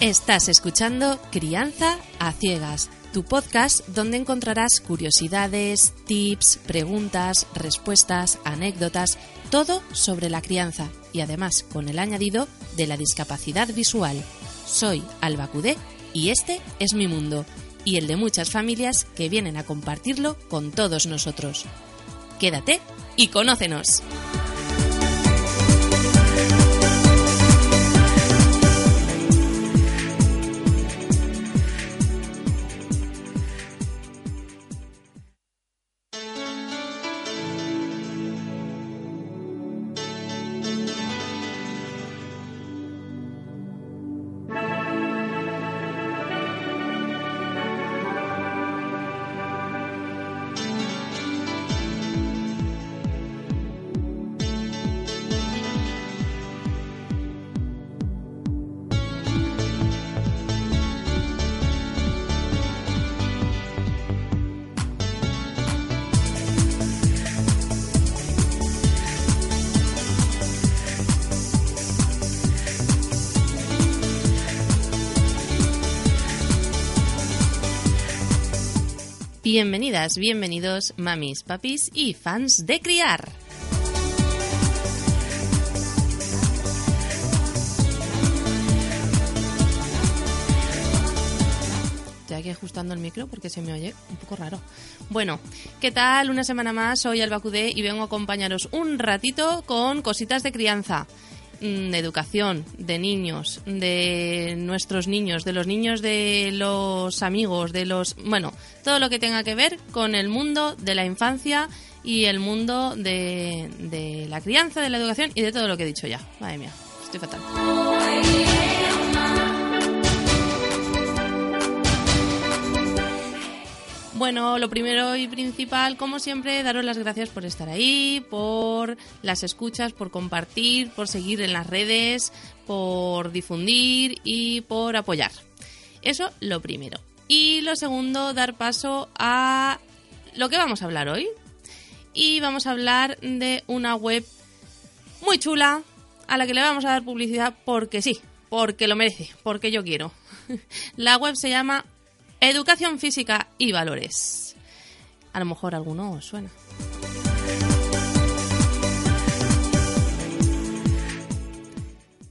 Estás escuchando Crianza a Ciegas, tu podcast donde encontrarás curiosidades, tips, preguntas, respuestas, anécdotas, todo sobre la crianza y además con el añadido de la discapacidad visual. Soy Alba Cudé y este es mi mundo y el de muchas familias que vienen a compartirlo con todos nosotros. Quédate y conócenos. Bienvenidas, bienvenidos, mamis, papis y fans de criar. Aquí ajustando el micro porque se me oye un poco raro. Bueno, ¿qué tal? Una semana más, soy Alba Cudé y vengo a acompañaros un ratito con cositas de crianza de educación, de niños, de nuestros niños, de los niños de los amigos, de los... Bueno, todo lo que tenga que ver con el mundo de la infancia y el mundo de, de la crianza, de la educación y de todo lo que he dicho ya. Madre mía, estoy fatal. Bueno, lo primero y principal, como siempre, daros las gracias por estar ahí, por las escuchas, por compartir, por seguir en las redes, por difundir y por apoyar. Eso lo primero. Y lo segundo, dar paso a lo que vamos a hablar hoy. Y vamos a hablar de una web muy chula a la que le vamos a dar publicidad porque sí, porque lo merece, porque yo quiero. La web se llama Educación física y valores. A lo mejor alguno os suena.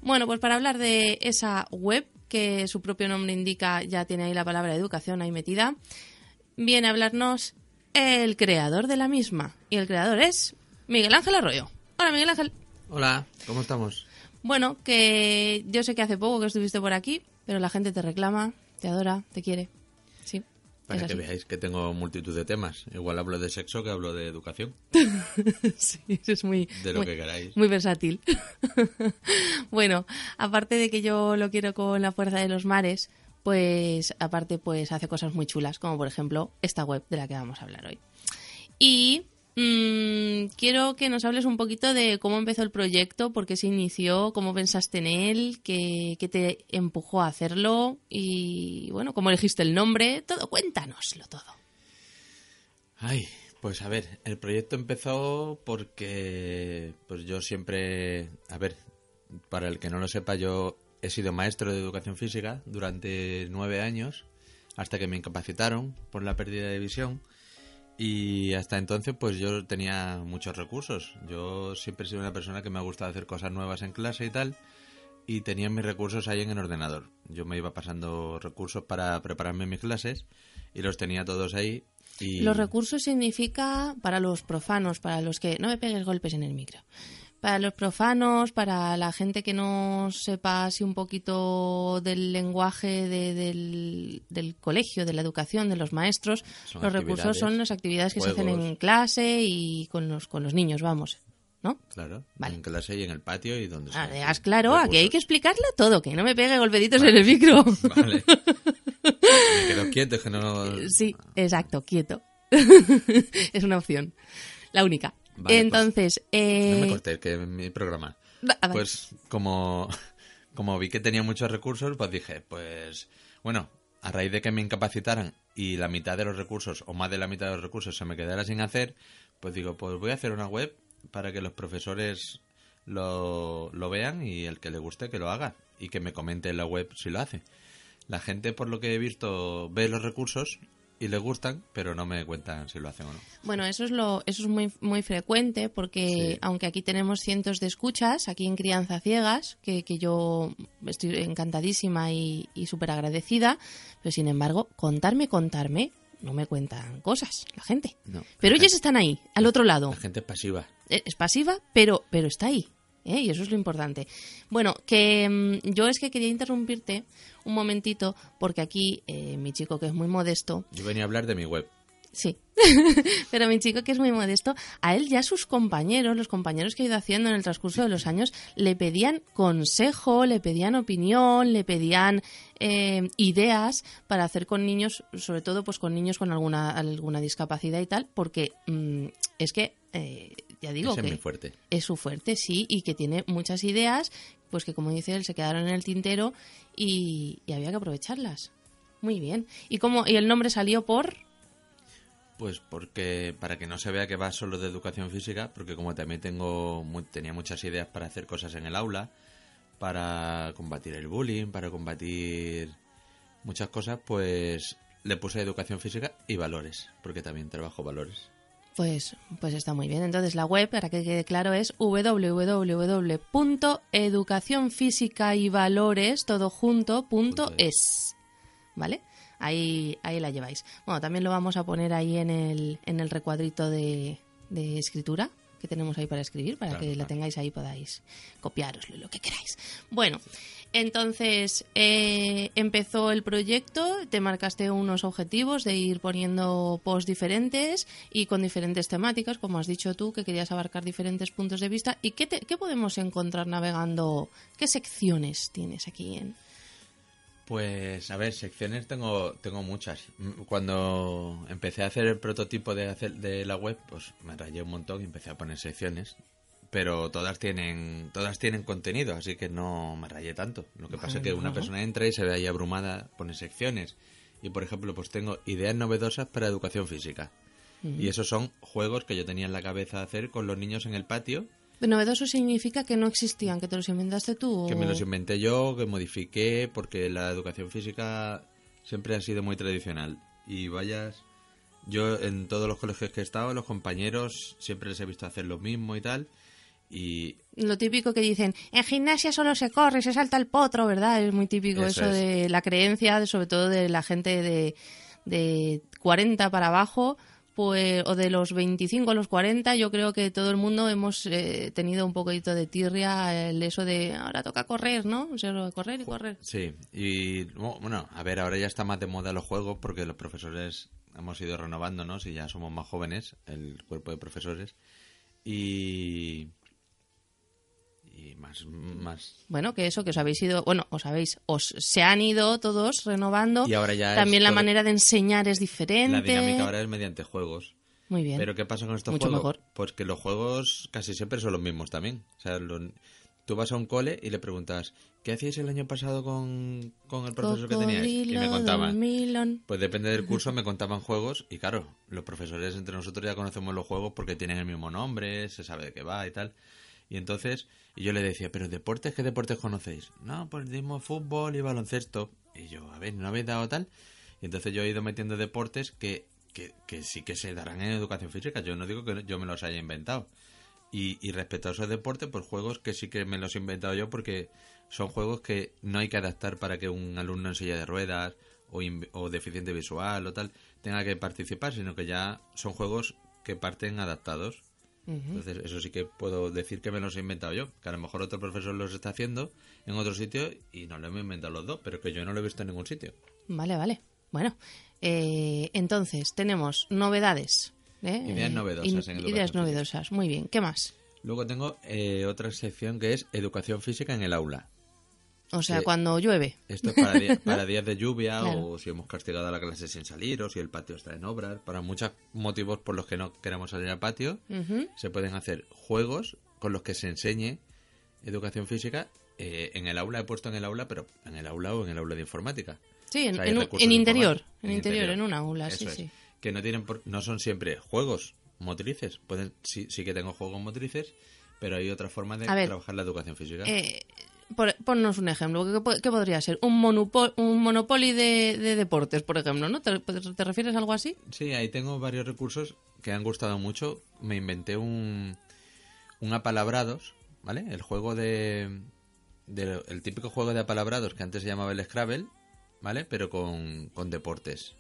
Bueno, pues para hablar de esa web, que su propio nombre indica, ya tiene ahí la palabra educación ahí metida, viene a hablarnos el creador de la misma. Y el creador es Miguel Ángel Arroyo. Hola, Miguel Ángel. Hola, ¿cómo estamos? Bueno, que yo sé que hace poco que estuviste por aquí, pero la gente te reclama, te adora, te quiere. Para que veáis que tengo multitud de temas. Igual hablo de sexo que hablo de educación. sí, eso es muy... De lo que queráis. Muy versátil. bueno, aparte de que yo lo quiero con la fuerza de los mares, pues aparte pues hace cosas muy chulas, como por ejemplo esta web de la que vamos a hablar hoy. Y Mm, quiero que nos hables un poquito de cómo empezó el proyecto, por qué se inició, cómo pensaste en él, qué, te empujó a hacerlo y, bueno, cómo elegiste el nombre. Todo, cuéntanoslo todo. Ay, pues a ver, el proyecto empezó porque pues yo siempre, a ver, para el que no lo sepa, yo he sido maestro de educación física durante nueve años, hasta que me incapacitaron por la pérdida de visión. Y hasta entonces pues yo tenía muchos recursos. Yo siempre he sido una persona que me ha gustado hacer cosas nuevas en clase y tal. y tenía mis recursos ahí en el ordenador. Yo me iba pasando recursos para prepararme mis clases y los tenía todos ahí. Y... Los recursos significa para los profanos, para los que no me pegues golpes en el micro. Para los profanos, para la gente que no sepa así un poquito del lenguaje de- del, del colegio, de la educación, de los maestros, Son los recursos son las actividades que se hacen juegos. en clase y con los, con los niños, vamos. ¿No? Claro, Vale. en clase y en el patio y donde Ah, sea. haz claro, aquí hay que explicarlo todo, que no me pegue golpeditos en el micro. Vale. Me quedo quieto, que no... Sí, exacto, quieto. es una opción. La única. Vale, pues, Entonces, eh, No me cortes, que es mi programa. Pues como, como vi que tenía muchos recursos, pues dije, pues bueno, a raíz de que me incapacitaran y la mitad de los recursos, o más de la mitad de los recursos, se me quedara sin hacer, pues digo, pues voy a hacer una web para que los profesores lo, lo vean y el que le guste que lo haga y que me comente en la web si lo hace. La gente, por lo que he visto, ve los recursos y les gustan, pero no me cuentan si lo hacen o no. Bueno, eso es lo, eso es muy, muy frecuente porque Sí. aunque aquí tenemos cientos de escuchas, aquí en Crianza Ciegas, que, que yo estoy encantadísima y, y súper agradecida, pero sin embargo, contarme, contarme, no me cuentan cosas la gente. No. Pero ellos están ahí, al otro lado. La gente es pasiva. Eh, es pasiva, pero, pero está ahí. ¿eh? Y eso es lo importante. Bueno, que mm, yo es que quería interrumpirte un momentito porque aquí eh, mi chico que es muy modesto, Yo venía a hablar de mi web. sí, pero mi chico que es muy modesto, a él ya sus compañeros, los compañeros que ha ido haciendo en el transcurso de los años, le pedían consejo, le pedían opinión, le pedían eh, ideas para hacer con niños, sobre todo pues con niños con alguna, alguna discapacidad y tal, porque mm, es que, eh, ya digo Ese que es muy fuerte. es su fuerte, sí, y que tiene muchas ideas, pues que como dice él, se quedaron en el tintero y, y había que aprovecharlas. Muy bien. ¿Y cómo, y el nombre salió por? Pues porque para que no se vea que va solo de educación física, porque como también tengo tenía muchas ideas para hacer cosas en el aula, para combatir el bullying, para combatir muchas cosas, pues le puse educación física y valores, porque también trabajo valores. Pues, pues está muy bien. Entonces la web, para que quede claro, es www.educacionfísicayvalores todo junto, punto es. ¿Vale? Ahí, ahí la lleváis. Bueno, también lo vamos a poner ahí en el, en el recuadrito de, de escritura que tenemos ahí para escribir, para Claro, que la tengáis ahí, podáis copiaroslo, lo que queráis. Bueno, entonces eh, empezó el proyecto, te marcaste unos objetivos de ir poniendo posts diferentes y con diferentes temáticas, como has dicho tú, que querías abarcar diferentes puntos de vista. ¿Y qué, te- qué podemos encontrar navegando? ¿Qué secciones tienes aquí en...? Pues a ver, secciones tengo tengo muchas. Cuando empecé a hacer el prototipo de hacer de la web, pues me rayé un montón y empecé a poner secciones, pero todas tienen todas tienen contenido, así que no me rayé tanto. Lo que pasa es que una persona entra y se ve ahí abrumada, pone secciones. Y por ejemplo, pues tengo ideas novedosas para educación física. Y esos son juegos que yo tenía en la cabeza hacer con los niños en el patio novedoso significa que no existían, que te los inventaste tú. que me los inventé yo, que modifiqué, porque la educación física siempre ha sido muy tradicional. Y vayas, yo en todos los colegios que he estado, los compañeros siempre les he visto hacer lo mismo y tal. Y Lo típico que dicen, en gimnasia solo se corre, se salta el potro, ¿verdad? Es muy típico eso, Eso es. de la creencia, sobre todo de la gente de, de 40 para abajo, pues, o de los 25 a los 40. Yo creo que todo el mundo hemos eh, tenido un poquito de tirria el eso de ahora toca correr, ¿no? O sea, correr y correr. sí, y bueno, a ver, ahora ya está más de moda los juegos porque los profesores hemos ido renovándonos y ya somos más jóvenes, el cuerpo de profesores. Y. Y más. más Bueno, que eso, que os habéis ido, bueno, os habéis, os se han ido todos renovando. Y ahora ya También la todo- manera de enseñar es diferente. La dinámica ahora es mediante juegos. Muy bien. Pero ¿qué pasa con estos Mucho juegos? mejor. Pues que los juegos casi siempre son los mismos también. O sea, lo- tú vas a un cole y le preguntas, ¿qué hacíais el año pasado con, con el profesor que teníais? Y me contaban. Pues depende del curso, me contaban juegos y claro, los profesores entre nosotros ya conocemos los juegos porque tienen el mismo nombre, se sabe de qué va y tal. Y entonces, y yo le decía, ¿pero deportes qué deportes conocéis? No, pues dimos fútbol y baloncesto. Y yo, a ver, ¿no habéis dado tal? Y entonces yo he ido metiendo deportes que, que, que sí que se darán en educación física. Yo no digo que yo me los haya inventado. Y, y respecto a esos deportes, pues juegos que sí que me los he inventado yo porque son juegos que no hay que adaptar para que un alumno en silla de ruedas o, o deficiente visual o tal tenga que participar, sino que ya son juegos que parten adaptados. Entonces, eso sí que puedo decir que me los he inventado yo. Que a lo mejor otro profesor los está haciendo en otro sitio y no lo hemos inventado los dos, pero que yo no lo he visto en ningún sitio. Vale, vale. Bueno, eh, entonces tenemos novedades. ¿eh? Ideas novedosas en Ideas novedosas. Muy bien. ¿Qué más? Luego tengo eh, otra sección que es educación física en el aula. O sea, Sí. cuando llueve. Esto es para, para días de lluvia Claro. o si hemos castigado a la clase sin salir o si el patio está en obras. Para muchos motivos por los que no queremos salir al patio, se pueden hacer juegos con los que se enseñe educación física eh, en el aula. He puesto en el aula, pero en el aula o en el aula de informática. Sí, en, O sea, hay en un- recursos en interior. En interior, en un aula, sí, Eso es. sí. Que no tienen por- no son siempre juegos motrices. Pueden, sí, sí que tengo juegos motrices, pero hay otra forma de ver, trabajar la educación física. Eh, por- ponnos un ejemplo. ¿Qué, po- qué podría ser? Un, monopo- un monopoly de, de deportes, por ejemplo, ¿no? ¿Te, te refieres a algo así? Sí, ahí tengo varios recursos que han gustado mucho. Me inventé un, un apalabrados, ¿vale? El juego de, de- El típico juego de apalabrados que antes se llamaba el Scrabble, ¿vale? Pero con, con deportes.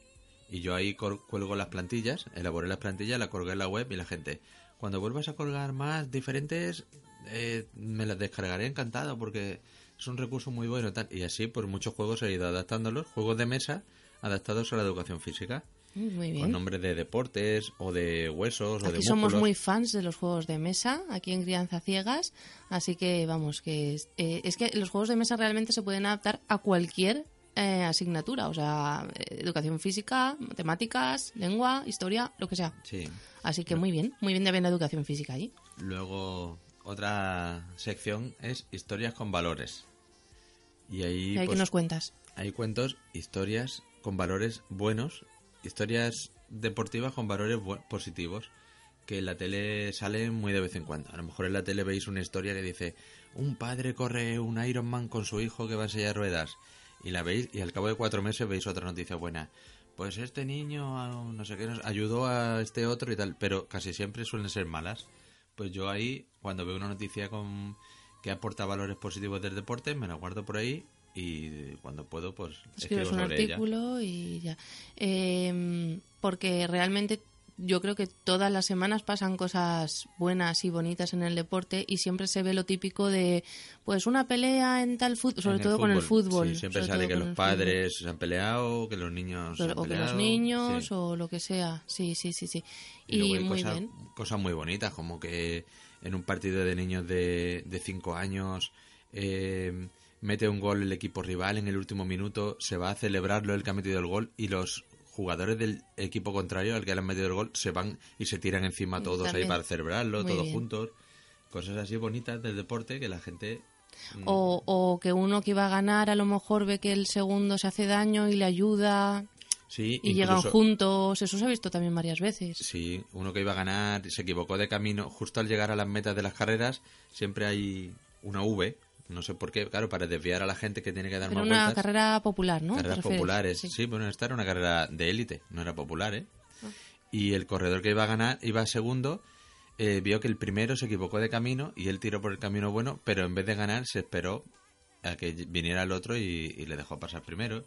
Y yo ahí cuelgo las plantillas, elaboré las plantillas, la colgué en la web y la gente, cuando vuelvas a colgar más diferentes, eh, me las descargaré encantado porque es un recurso muy bueno. Tal. Y así, pues muchos juegos he ido adaptándolos, juegos de mesa adaptados a la educación física Muy con bien. nombres de deportes o de huesos o de Aquí somos muy fans de los juegos de mesa, aquí en Crianza Ciegas, así que vamos, que es, eh, es que los juegos de mesa realmente se pueden adaptar a cualquier eh, asignatura, o sea, eh, educación física, matemáticas, lengua, historia, lo que sea. Sí. Así que muy bien, muy bien de haber la educación física ahí. Luego otra sección es historias con valores. Y ahí ¿Y ahí pues, nos cuentas? hay cuentos, historias con valores buenos, historias deportivas con valores positivos que en la tele salen muy de vez en cuando. A lo mejor en la tele veis una historia que dice un padre corre un Ironman con su hijo que va silla de ruedas y la veis y al cabo de cuatro meses veis otra noticia buena. Pues este niño, no sé qué, nos ayudó a este otro y tal, pero casi siempre suelen ser malas. Pues yo ahí, cuando veo una noticia con que aporta valores positivos del deporte, me la guardo por ahí y cuando puedo, pues escribo Escribes un sobre ella. artículo y ya. Eh, porque realmente yo creo que todas las semanas pasan cosas buenas y bonitas en el deporte y siempre se ve lo típico de pues una pelea en tal fútbol, sobre todo con el fútbol. Sí, siempre sale que los padres se han peleado, que los niños se han o que los niños sí. o lo que sea. Sí, sí, sí, sí. Y, Y, luego hay muy cosas, bien. cosas muy bonitas, como que en un partido de niños de 5 años eh, mete un gol el equipo rival en el último minuto, se va a celebrarlo el que ha metido el gol y los jugadores del equipo contrario al que le han metido el gol se van y se tiran encima todos ahí para celebrarlo, Muy todos bien. juntos. Cosas así bonitas del deporte que la gente... mm, O, o que uno que iba a ganar a lo mejor ve que el segundo se hace daño y le ayuda sí, y llegan juntos. Eso se ha visto también varias veces. Sí, uno que iba a ganar se equivocó de camino. Justo al llegar a las metas de las carreras, siempre hay una V. No sé por qué, claro, para desviar a la gente que tiene que dar Pero más una vueltas. carrera popular, ¿no? ¿Te Carreras populares. Sí. Sí. bueno, esta era una carrera de élite, no era popular, ¿eh? Ah. Y el corredor que iba a ganar, iba segundo, eh, vio que el primero se equivocó de camino y él tiró por el camino bueno, pero en vez de ganar se esperó a que viniera el otro y, y le dejó pasar primero.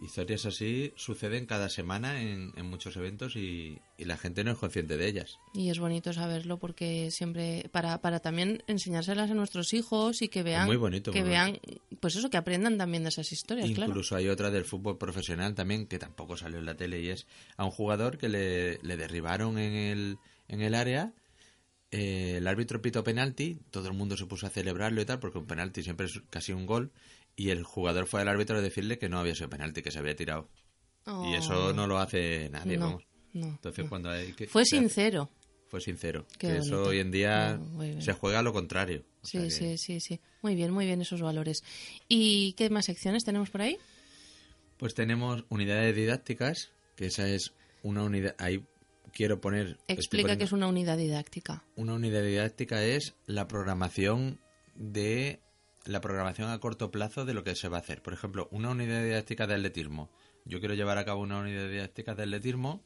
Historias así suceden cada semana en, en muchos eventos y, y la gente no es consciente de ellas. Y es bonito saberlo porque siempre para, para también enseñárselas a nuestros hijos y que vean muy bonito, que muy vean pues eso que aprendan también de esas historias, claro. Incluso hay otra del fútbol profesional también que tampoco salió en la tele y es a un jugador que le, le derribaron en el, en el área. eh, el árbitro pitó penalti, todo el mundo se puso a celebrarlo y tal, porque un penalti siempre es casi un gol. Y el jugador fue al árbitro a decirle que no había sido penalti, que se había tirado. Y eso Oh, no lo hace nadie, no, vamos. no, Entonces no. cuando hay que... Fue hace- sincero. Fue sincero. Qué que eso hoy en día se juega a lo contrario. Sí, que- sí, sí, sí. Muy bien, muy bien esos valores. ¿Y qué más secciones tenemos por ahí? Pues tenemos unidades didácticas, que esa es una unidad... Ahí quiero poner... Explica qué es una unidad didáctica. Una unidad didáctica es la programación de la programación a corto plazo de lo que se va a hacer. Por ejemplo, una unidad didáctica de atletismo. Yo quiero llevar a cabo una unidad didáctica de atletismo.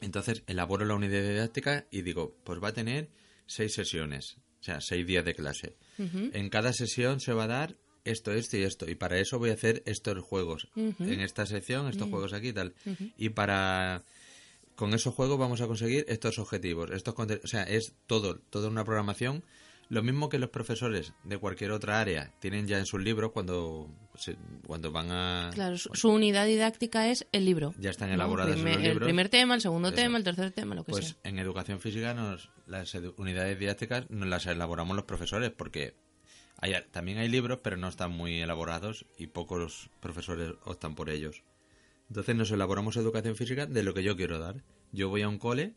Entonces elaboro la unidad didáctica y digo, pues va a tener seis sesiones, o sea, seis días de clase. En cada sesión se va a dar esto, esto y esto. Y para eso voy a hacer estos juegos. En esta sección, estos juegos aquí y tal. Y para... Con esos juegos vamos a conseguir estos objetivos. Estos o sea, es todo, toda una programación. Lo mismo que los profesores de cualquier otra área tienen ya en sus libros cuando, se- cuando van a... Claro, su, su unidad didáctica es el libro. Ya están los El libros. primer tema, el segundo tema, el tercer tema, lo que Pues sea. en educación física nos, las unidades didácticas nos las elaboramos los profesores porque hay, también hay libros pero no están muy elaborados y pocos profesores optan por ellos. Entonces nos elaboramos educación física de lo que yo quiero dar. Yo voy a un cole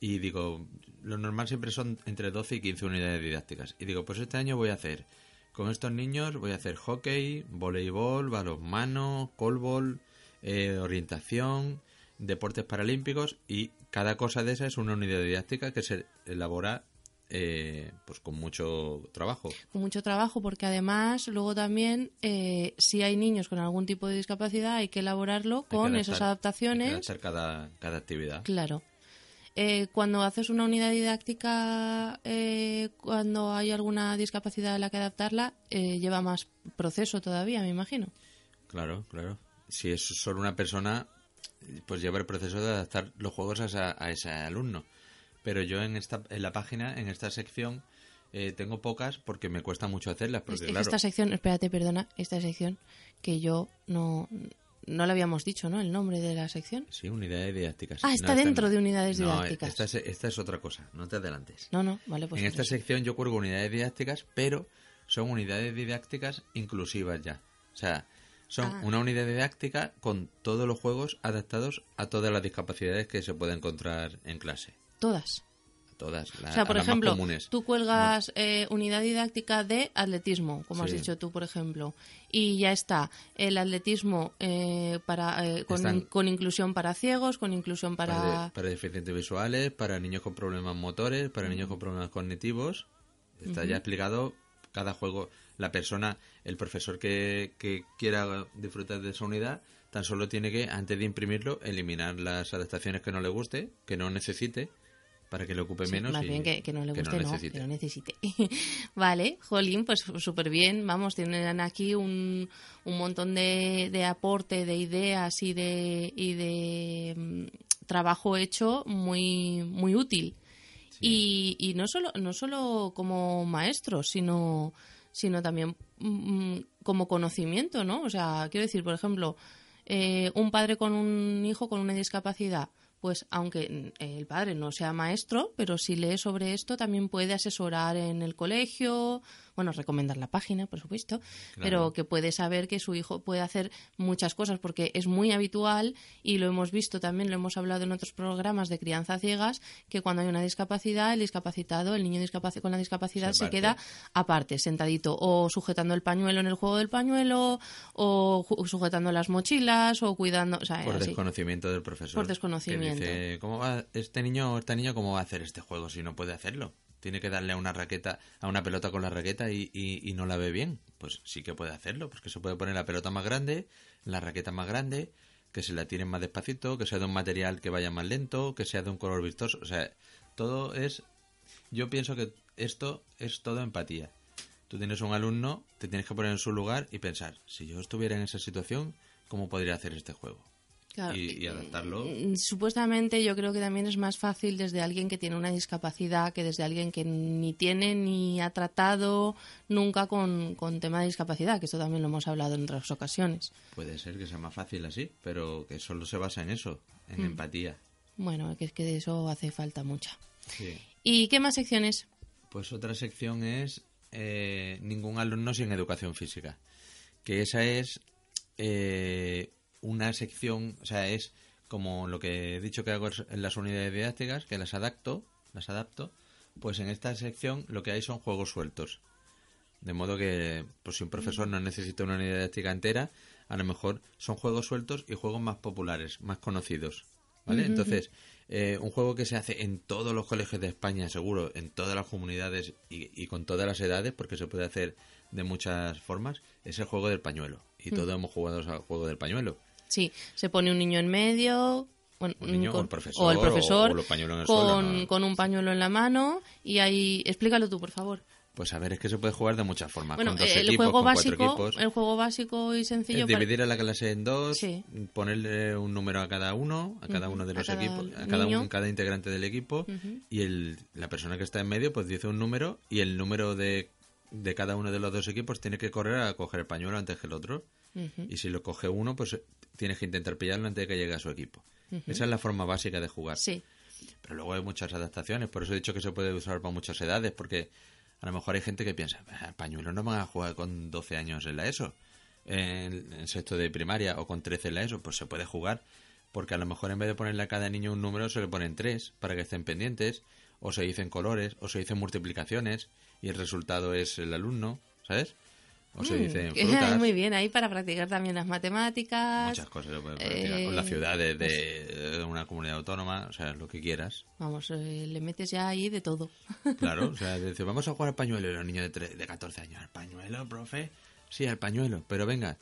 y digo, lo normal siempre son entre 12 y 15 unidades didácticas. Y digo, pues este año voy a hacer, con estos niños voy a hacer hockey, voleibol, balonmano, colbol, eh, orientación, deportes paralímpicos y cada cosa de esas es una unidad didáctica que se elabora eh, pues con mucho trabajo. Con mucho trabajo, porque además, luego también, eh, si hay niños con algún tipo de discapacidad, hay que elaborarlo Hay que con adaptar- esas hay que adaptaciones. adaptar cada, cada actividad. Claro. Eh, cuando haces una unidad didáctica, eh, cuando hay alguna discapacidad a la que adaptarla, eh, lleva más proceso todavía, me imagino. Claro, claro. Si es solo una persona, pues lleva el proceso de adaptar los juegos a, esa- a ese alumno. Pero yo en esta en la página, en esta sección, eh, tengo pocas porque me cuesta mucho hacerlas. Porque, Es- claro, Esta sección, espérate, perdona, esta sección que yo no, no le habíamos dicho, ¿no? El nombre de la sección. Sí, unidades didácticas. Ah, está dentro de unidades No, didácticas. esta es, esta es otra cosa, no te adelantes. No, no, vale, pues. en esta sección yo cuelgo unidades didácticas, pero son unidades didácticas inclusivas ya. O sea, son Ah. una unidad didáctica con todos los juegos adaptados a todas las discapacidades que se puede encontrar en clase. Todas. Todas. la- O sea, por las ejemplo, comunes. tú cuelgas eh, unidad didáctica de atletismo, como has dicho tú, por ejemplo, y ya está el atletismo eh, para eh, con, Están- con inclusión para ciegos, con inclusión Para, para deficientes visuales, para niños con problemas motores, para niños con problemas cognitivos. Está ya explicado cada juego. La persona, el profesor que, que quiera disfrutar de esa unidad, tan solo tiene que, antes de imprimirlo, eliminar las adaptaciones que no le guste, que no necesite, para que le ocupe Sí, menos. más y bien que, que no le guste, no, necesite. que no necesite. vale, Jolín, pues súper bien. Vamos, tienen aquí un, un montón de, de aporte, de ideas y de, y de mm, trabajo hecho muy, muy útil. Y, y no solo no solo como maestros, sino sino también mm, como conocimiento, ¿no? O sea, quiero decir, por ejemplo, eh, un padre con un hijo con una discapacidad, pues aunque mm, el padre no sea maestro, pero si lee sobre esto también puede asesorar en el colegio, bueno, recomendar la página, por supuesto, pero que puede saber que su hijo puede hacer muchas cosas porque es muy habitual y lo hemos visto también, lo hemos hablado en otros programas de crianza ciegas, que cuando hay una discapacidad, el discapacitado, el niño con la discapacidad Se queda aparte, sentadito, o sujetando el pañuelo en el juego del pañuelo, o sujetando las mochilas, o cuidando, o sea, Por así. desconocimiento del profesor. Por desconocimiento. Que dice, ¿cómo va este niño o esta niña cómo va a hacer este juego si no puede hacerlo? Tiene que darle a una raqueta, a una pelota con la raqueta y, y- y no la ve bien. Pues sí que puede hacerlo, porque se puede poner la pelota más grande, la raqueta más grande, que se la tiren más despacito, que sea de un material que vaya más lento, que sea de un color vistoso. O sea, todo es... Yo pienso que esto es todo empatía. Tú tienes un alumno, te tienes que poner en su lugar y pensar, si yo estuviera en esa situación, ¿cómo podría hacer este juego? Claro. y, y adaptarlo. Mm, Supuestamente yo creo que también es más fácil desde alguien que tiene una discapacidad que desde alguien que ni tiene ni ha tratado nunca con, con tema de discapacidad, que esto también lo hemos hablado en otras ocasiones. Puede ser que sea más fácil así, pero que solo se basa en eso, Mm. en empatía. Bueno, que es que de eso hace falta mucha. Sí. ¿Y qué más secciones? Pues otra sección es eh, ningún alumno sin educación física. Que esa es eh, una sección, o sea, es como lo que he dicho que hago en las unidades didácticas, que las adapto, las adapto, pues en esta sección lo que hay son juegos sueltos. De modo que, pues si un profesor no necesita una unidad didáctica entera, a lo mejor son juegos sueltos y juegos más populares, más conocidos. ¿Vale? Entonces, eh, un juego que se hace en todos los colegios de España, seguro, en todas las comunidades y, y con todas las edades, porque se puede hacer de muchas formas, es el juego del pañuelo. Y todos hemos jugado al juego del pañuelo. Sí, se pone un niño en medio, bueno, Un niño con- o el profesor, o el profesor o los pañuelos en el con, suelo, ¿no? con un pañuelo en la mano y ahí explícalo tú por favor Pues a ver, es que se puede jugar de muchas formas. bueno con dos el equipos, juego con básico equipos. el juego básico y sencillo Es para- dividir a la clase en dos, Sí. ponerle un número a cada uno, a cada uno de los equipos, a cada, niño. uno, cada integrante del equipo, y el, la persona que está en medio pues dice un número y el número de, de cada uno de los dos equipos tiene que correr a coger el pañuelo antes que el otro. Y si lo coge uno, pues tienes que intentar pillarlo antes de que llegue a su equipo. Esa es la forma básica de jugar. sí Pero luego hay muchas adaptaciones, por eso he dicho que se puede usar para muchas edades, porque a lo mejor hay gente que piensa, "Ah, pañuelos no van a jugar con 12 años en la ESO, en, en sexto de primaria o con 13 en la ESO, pues se puede jugar, porque a lo mejor en vez de ponerle a cada niño un número se le ponen tres para que estén pendientes, o se dicen colores, o se dicen multiplicaciones, y el resultado es el alumno, ¿sabes? O se Mm, dicen frutas. muy bien ahí para practicar también las matemáticas Muchas cosas se pueden practicar. Con las Eh, ciudades de eh, una comunidad autónoma, o sea, lo que quieras. vamos eh, le metes ya ahí de todo Claro, o sea, dice, vamos a jugar al pañuelo y los niños de, tre- de 14 años. ¿Al pañuelo, profe? Sí, al pañuelo. Pero venga,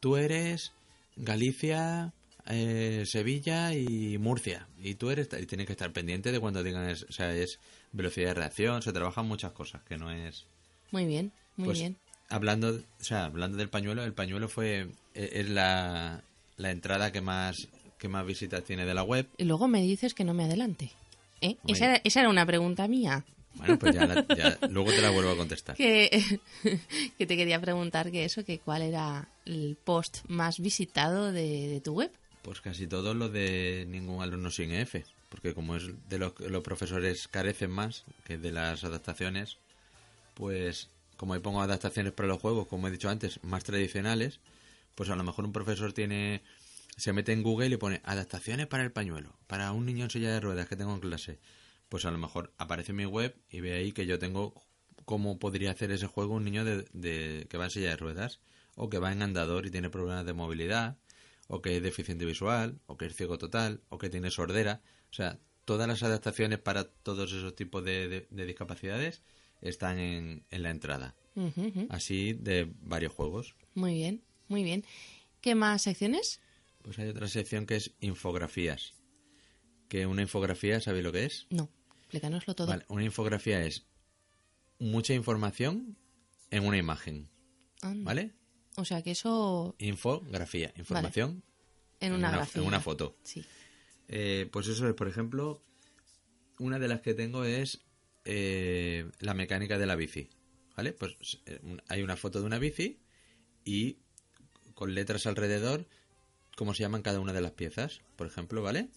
tú eres Galicia, eh, Sevilla y Murcia. Y tú eres... Y tienes que estar pendiente de cuando digan... es- o sea, es velocidad de reacción, se trabajan muchas cosas, que no es... muy bien muy Pues, bien Hablando, o sea, hablando del pañuelo, el pañuelo fue... e- Es la, la entrada que más, que más visitas tiene de la web. y luego me dices que no me adelante ¿Eh? Esa, era, esa era una pregunta mía Bueno, pues ya, la- ya luego te la vuelvo a contestar. que, que te quería preguntar que eso, que cuál era el post más visitado de, de tu web. Pues casi todo lo de ningún alumno sin F, porque como es de que los profesores carecen más que de las adaptaciones, pues como ahí pongo adaptaciones para los juegos, como he dicho antes, más tradicionales, pues a lo mejor un profesor tiene se mete en Google y pone adaptaciones para el pañuelo, para un niño en silla de ruedas que tengo en clase. Pues a lo mejor aparece en mi web y ve ahí que yo tengo cómo podría hacer ese juego un niño de, de- que va en silla de ruedas, o que va en andador y tiene problemas de movilidad, o que es deficiente visual, o que es ciego total, o que tiene sordera. O sea, todas las adaptaciones para todos esos tipos de, de- de discapacidades están en, en la entrada. Así de varios juegos. Muy bien, muy bien. ¿Qué más secciones? Pues hay otra sección que es infografías. Que una infografía, ¿sabéis lo que es? No, explícanoslo todo. Vale, una infografía es mucha información en una imagen. ¿Vale? O sea que eso Infografía, información en en una, una- grafía. en una foto. Sí. Eh, pues eso es, por ejemplo, una de las que tengo es eh, la mecánica de la bici. ¿Vale? Pues eh, hay una foto de una bici y con letras alrededor cómo se llaman cada una de las piezas, por ejemplo, ¿vale?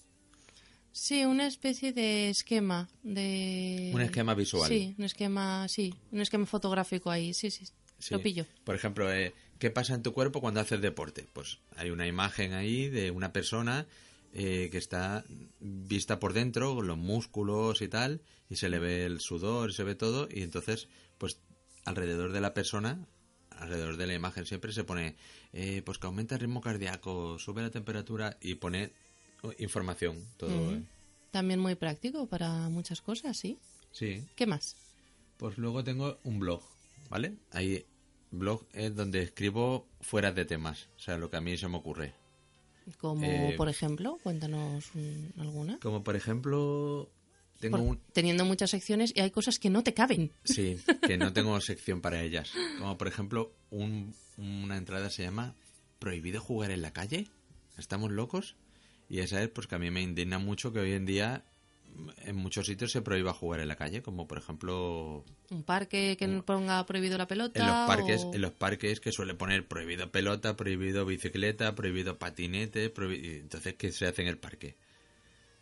Sí, una especie de esquema de Un esquema visual. Sí, un esquema, sí, un esquema fotográfico ahí. Sí, sí. Sí. Lo pillo. Por ejemplo, eh, ¿qué pasa en tu cuerpo cuando haces deporte? Pues hay una imagen ahí de una persona eh, que está vista por dentro, con los músculos y tal, y se le ve el sudor, se ve todo, y entonces, pues alrededor de la persona, alrededor de la imagen siempre se pone, eh, pues que aumenta el ritmo cardíaco, sube la temperatura y pone oh, información, todo. Eh. También muy práctico para muchas cosas, sí. Sí. ¿Qué más? Pues luego tengo un blog, ¿vale? Ahí, blog es donde escribo fuera de temas, o sea, lo que a mí se me ocurre. Como, Eh, por ejemplo, cuéntanos mm, alguna. Como por ejemplo, tengo Por- un... Teniendo muchas secciones y hay cosas que no te caben. Sí, que no tengo sección para ellas. Como por ejemplo, un- una entrada se llama Prohibido jugar en la calle. ¿Estamos locos? Y esa es pues que a mí me indigna mucho que hoy en día en muchos sitios se prohíba jugar en la calle, como por ejemplo Un parque que ponga prohibido la pelota. en los parques, o- en los parques que suele poner prohibido pelota, prohibido bicicleta, prohibido patinete, prohibi- y entonces ¿qué se hace en el parque?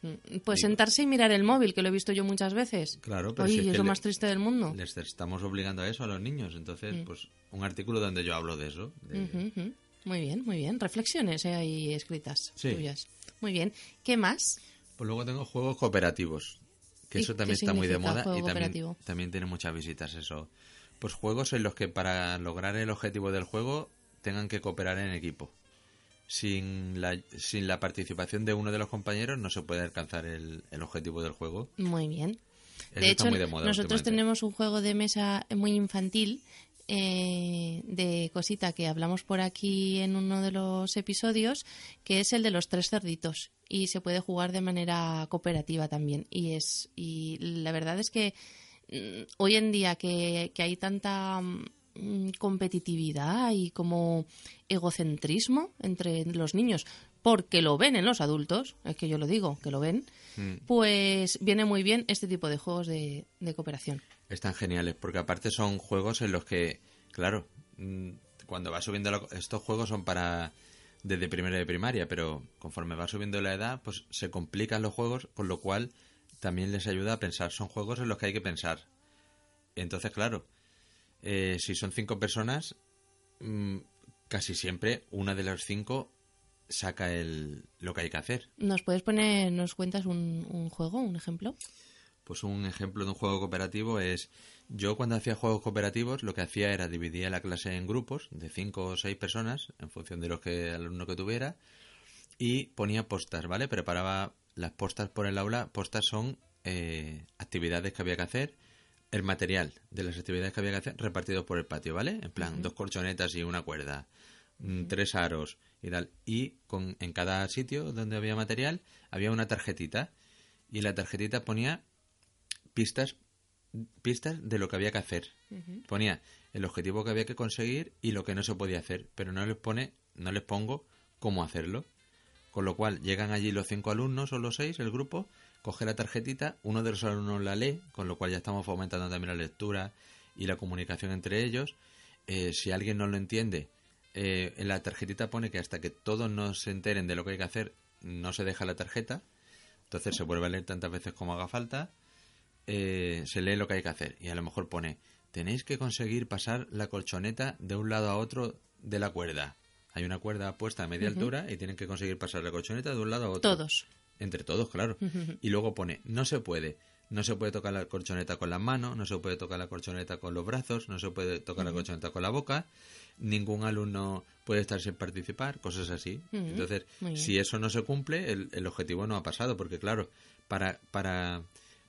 Mm, Pues Digo- sentarse y mirar el móvil, que lo he visto yo muchas veces. Claro, pero Oye, si es es que lo le- más triste del mundo. Les estamos obligando a eso a los niños, entonces Mm. pues un artículo donde yo hablo de eso. de-. Muy bien, muy bien. Reflexiones eh, ahí escritas Sí. tuyas. Muy bien. ¿Qué más? Pues luego tengo juegos cooperativos, que ¿Y eso también está muy de moda y también, también tiene muchas visitas eso. Pues juegos en los que para lograr el objetivo del juego tengan que cooperar en equipo. Sin la, sin la participación de uno de los compañeros no se puede alcanzar el, el objetivo del juego. Muy bien. Eso de hecho, muy de moda nosotros tenemos un juego de mesa muy infantil eh, de cosita que hablamos por aquí en uno de los episodios, que es el de los tres cerditos y se puede jugar de manera cooperativa también. Y es y la verdad es que mm, hoy en día que, que hay tanta mm, competitividad y como egocentrismo entre los niños, porque lo ven en los adultos, es que yo lo digo, que lo ven, Mm. pues viene muy bien este tipo de juegos de, de cooperación. Están geniales, porque aparte son juegos en los que, claro, mm, cuando va subiendo la- estos juegos son para desde primero de primaria, pero conforme va subiendo la edad, pues se complican los juegos, por lo cual también les ayuda a pensar. Son juegos en los que hay que pensar. Entonces, claro, eh, si son cinco personas, mm, casi siempre una de las cinco saca el, lo que hay que hacer. ¿Nos puedes poner, nos cuentas un, un juego, un ejemplo? Pues un ejemplo de un juego cooperativo es, yo cuando hacía juegos cooperativos lo que hacía era dividir la clase en grupos de cinco o seis personas en función de los que alumno que tuviera y ponía postas, ¿vale? Preparaba las postas por el aula. Postas son eh, actividades que había que hacer, el material de las actividades que había que hacer repartidos por el patio, ¿vale? En plan, dos colchonetas y una cuerda, mm, tres aros y tal. Y con, en cada sitio donde había material había una tarjetita y la tarjetita ponía pistas pistas de lo que había que hacer. Ponía el objetivo que había que conseguir y lo que no se podía hacer, pero no les pone, no les pongo cómo hacerlo. Con lo cual llegan allí los cinco alumnos o los seis, el grupo, coge la tarjetita, uno de los alumnos la lee, con lo cual ya estamos fomentando también la lectura y la comunicación entre ellos. Eh, si alguien no lo entiende, eh, en la tarjetita pone que hasta que todos no se enteren de lo que hay que hacer, no se deja la tarjeta. Entonces se vuelve a leer tantas veces como haga falta. Eh, se lee lo que hay que hacer. Y a lo mejor pone, tenéis que conseguir pasar la colchoneta de un lado a otro de la cuerda. Hay una cuerda puesta a media altura y tienen que conseguir pasar la colchoneta de un lado a otro. Todos. Entre todos, claro. Y luego pone, no se puede. No se puede tocar la colchoneta con las manos, no se puede tocar la colchoneta con los brazos, no se puede tocar la colchoneta con la boca, ningún alumno puede estar sin participar, cosas así. Entonces, si eso no se cumple, el, el objetivo no ha pasado, porque claro, para, para,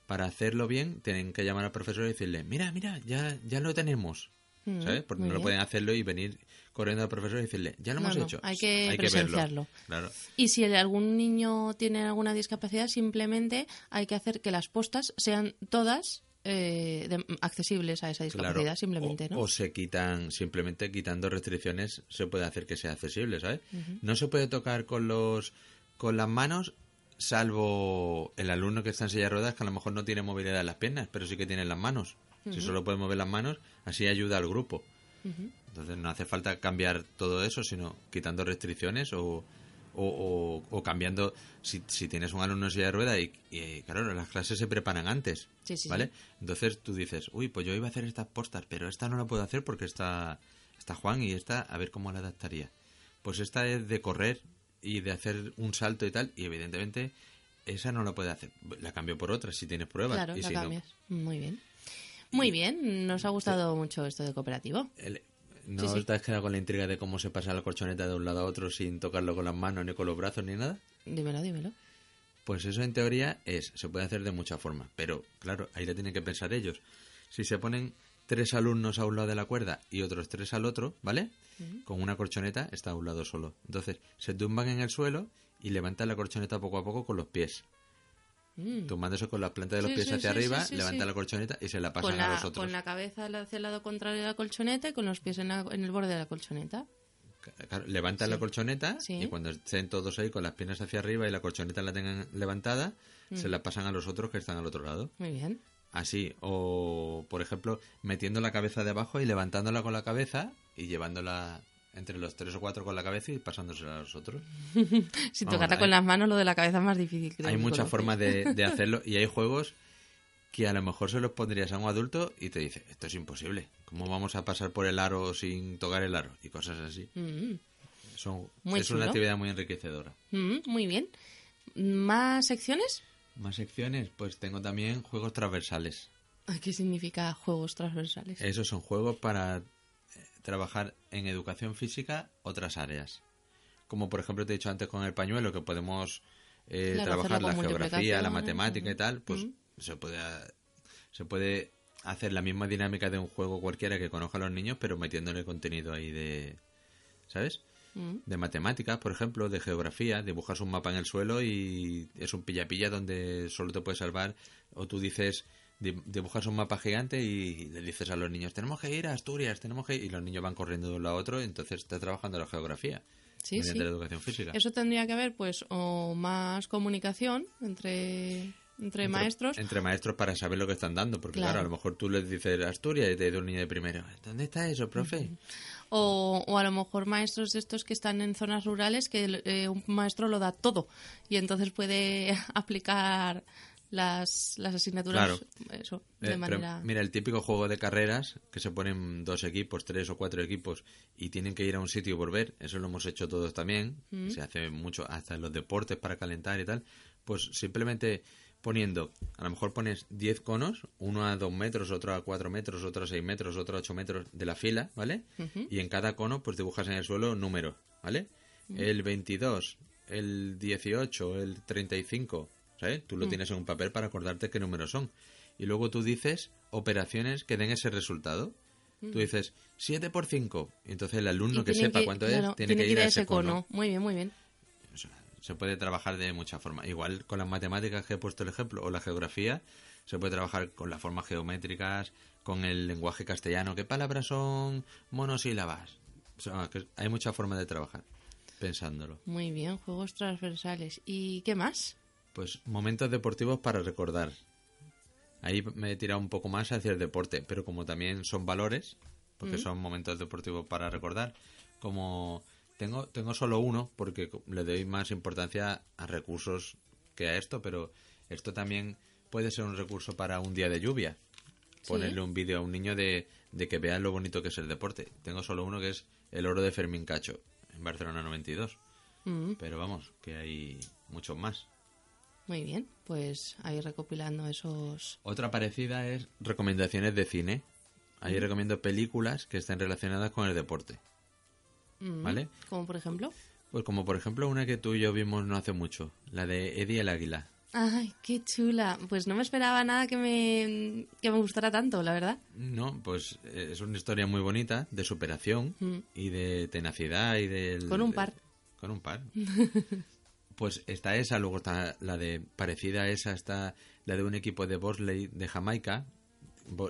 para hacerlo bien, tienen que llamar al profesor y decirle, mira, mira, ya, ya lo tenemos. Ujú, ¿Sabes? Porque no lo pueden hacerlo y venir corriendo al profesor y decirle, ya lo No, hemos no, hecho. hay que presenciarlo. Claro. Y si algún niño tiene alguna discapacidad, simplemente hay que hacer que las postas sean todas eh, de- accesibles a esa discapacidad, Claro, simplemente, o, ¿no? o se quitan, simplemente quitando restricciones, se puede hacer que sea accesible, ¿sabes? No se puede tocar con los con las manos, salvo el alumno que está en silla de ruedas, que a lo mejor no tiene movilidad en las piernas, pero sí que tiene en las manos. Si solo puede mover las manos, así ayuda al grupo. Entonces no hace falta cambiar todo eso, sino quitando restricciones o, o, o- o cambiando, si, si tienes un alumno en silla de ruedas y, y, claro, las clases se preparan antes, Sí, sí, ¿vale? sí. Entonces tú dices, uy, pues yo iba a hacer estas postas, pero esta no la puedo hacer porque está, está Juan y esta, a ver cómo la adaptaría. Pues esta es de correr y de hacer un salto y tal, y evidentemente esa no la puede hacer. La cambio por otra si tienes pruebas. Claro, y la si no, cambias. Muy bien. Muy bien, nos ha gustado mucho esto de cooperativo. El- ¿No Sí, sí. te has quedado con la intriga de cómo se pasa la colchoneta de un lado a otro sin tocarlo con las manos, ni con los brazos, ni nada? Dímelo, dímelo. Pues eso en teoría es, se puede hacer de muchas formas, pero claro, ahí la tienen que pensar ellos. Si se ponen tres alumnos a un lado de la cuerda y otros tres al otro, ¿vale? Con una colchoneta está a un lado solo. Entonces, se tumban en el suelo y levantan la colchoneta poco a poco con los pies. Mm. Tumbándose con la planta de los Sí, pies sí, hacia sí, arriba, levantan la colchoneta y se la pasan Con a los otros. con la cabeza hacia el lado contrario de la colchoneta y con los pies en, la- en el borde de la colchoneta. Claro, levantan la colchoneta y cuando estén todos ahí con las piernas hacia arriba y la colchoneta la tengan levantada, se la pasan a los otros que están al otro lado. Muy bien. Así, o por ejemplo, metiendo la cabeza debajo y levantándola con la cabeza y llevándola entre los tres o cuatro con la cabeza y pasándosela a los otros. Si Vamos, hay- con las manos, lo de la cabeza es más difícil. creo Hay muchas formas de, de hacerlo y hay juegos que a lo mejor se los pondrías a un adulto y te dice, esto es imposible, ¿cómo vamos a pasar por el aro sin tocar el aro? Y cosas así. Mm, Son, Muy es una actividad muy enriquecedora. mm, muy bien. ¿Más secciones? Más secciones, pues tengo también juegos transversales. ¿Qué significa juegos transversales? Esos son juegos para eh, trabajar en educación física otras áreas. Como por ejemplo te he dicho antes con el pañuelo, que podemos eh, Claro, trabajar la geografía, la matemática y tal, pues se puede se puede hacer la misma dinámica de un juego cualquiera que conozca a los niños, pero metiéndole contenido ahí de, ¿sabes? Mm. De matemáticas, por ejemplo, de geografía, dibujas un mapa en el suelo y es un pilla-pilla donde solo te puedes salvar, o tú dices, di- dibujas un mapa gigante y le dices a los niños, tenemos que ir a Asturias, tenemos que ir, y los niños van corriendo de un lado a otro, y entonces está trabajando la geografía, Sí, mediante sí. la educación física. Eso tendría que haber, pues, o más comunicación entre, entre, maestros. Entre maestros para saber lo que están dando, porque claro, Claro. a lo mejor tú les dices Asturias y te dice un niño de primero, ¿dónde está eso, profe? O, o a lo mejor maestros de estos que están en zonas rurales que eh, un maestro lo da todo y entonces puede aplicar las, las asignaturas eso, Eh, de manera... mira, el típico juego de carreras que se ponen dos equipos, tres o cuatro equipos y tienen que ir a un sitio y volver, eso lo hemos hecho todos también, Mm. se hace mucho hasta en los deportes para calentar y tal, pues simplemente poniendo, a lo mejor pones 10 conos, uno a 2 metros, otro a 4 metros, otro a 6 metros, otro a 8 metros de la fila, ¿vale? Y en cada cono pues dibujas en el suelo números, ¿vale? El 22, el 18, el 35, ¿sabes? Tú lo tienes en un papel para acordarte qué números son. Y luego tú dices operaciones que den ese resultado. Tú dices 7 por 5. Y entonces el alumno que sepa cuánto claro, es tiene, que ir a ese cono. Muy bien, muy bien. Se puede trabajar de muchas formas. Igual con las matemáticas que he puesto el ejemplo, o la geografía, se puede trabajar con las formas geométricas, con el lenguaje castellano. ¿Qué palabras son monosílabas? O sea, que hay muchas formas de trabajar, pensándolo. Muy bien, juegos transversales. ¿Y qué más? Pues momentos deportivos para recordar. Ahí me he tirado un poco más hacia el deporte, pero como también son valores, porque son momentos deportivos para recordar, como tengo tengo solo uno porque le doy más importancia a recursos que a esto, pero esto también puede ser un recurso para un día de lluvia. Ponerle un vídeo a un niño de, de que vea lo bonito que es el deporte. Tengo solo uno que es el oro de Fermín Cacho en Barcelona 92. Mm, Pero vamos, que hay muchos más. muy bien, pues ahí recopilando esos... Otra parecida es recomendaciones de cine. Ahí recomiendo películas que estén relacionadas con el deporte. Mm, ¿Vale? Como por ejemplo... Pues como por ejemplo una que tú y yo vimos no hace mucho, la de Eddie el Águila. Ay, qué chula. Pues no me esperaba nada que me, que me gustara tanto, la verdad. No, pues eh, es una historia muy bonita de superación Mm. y de tenacidad y de... Con un par. Con un par. pues está esa, luego está la de parecida a esa, está la de un equipo de bobsleigh de Jamaica.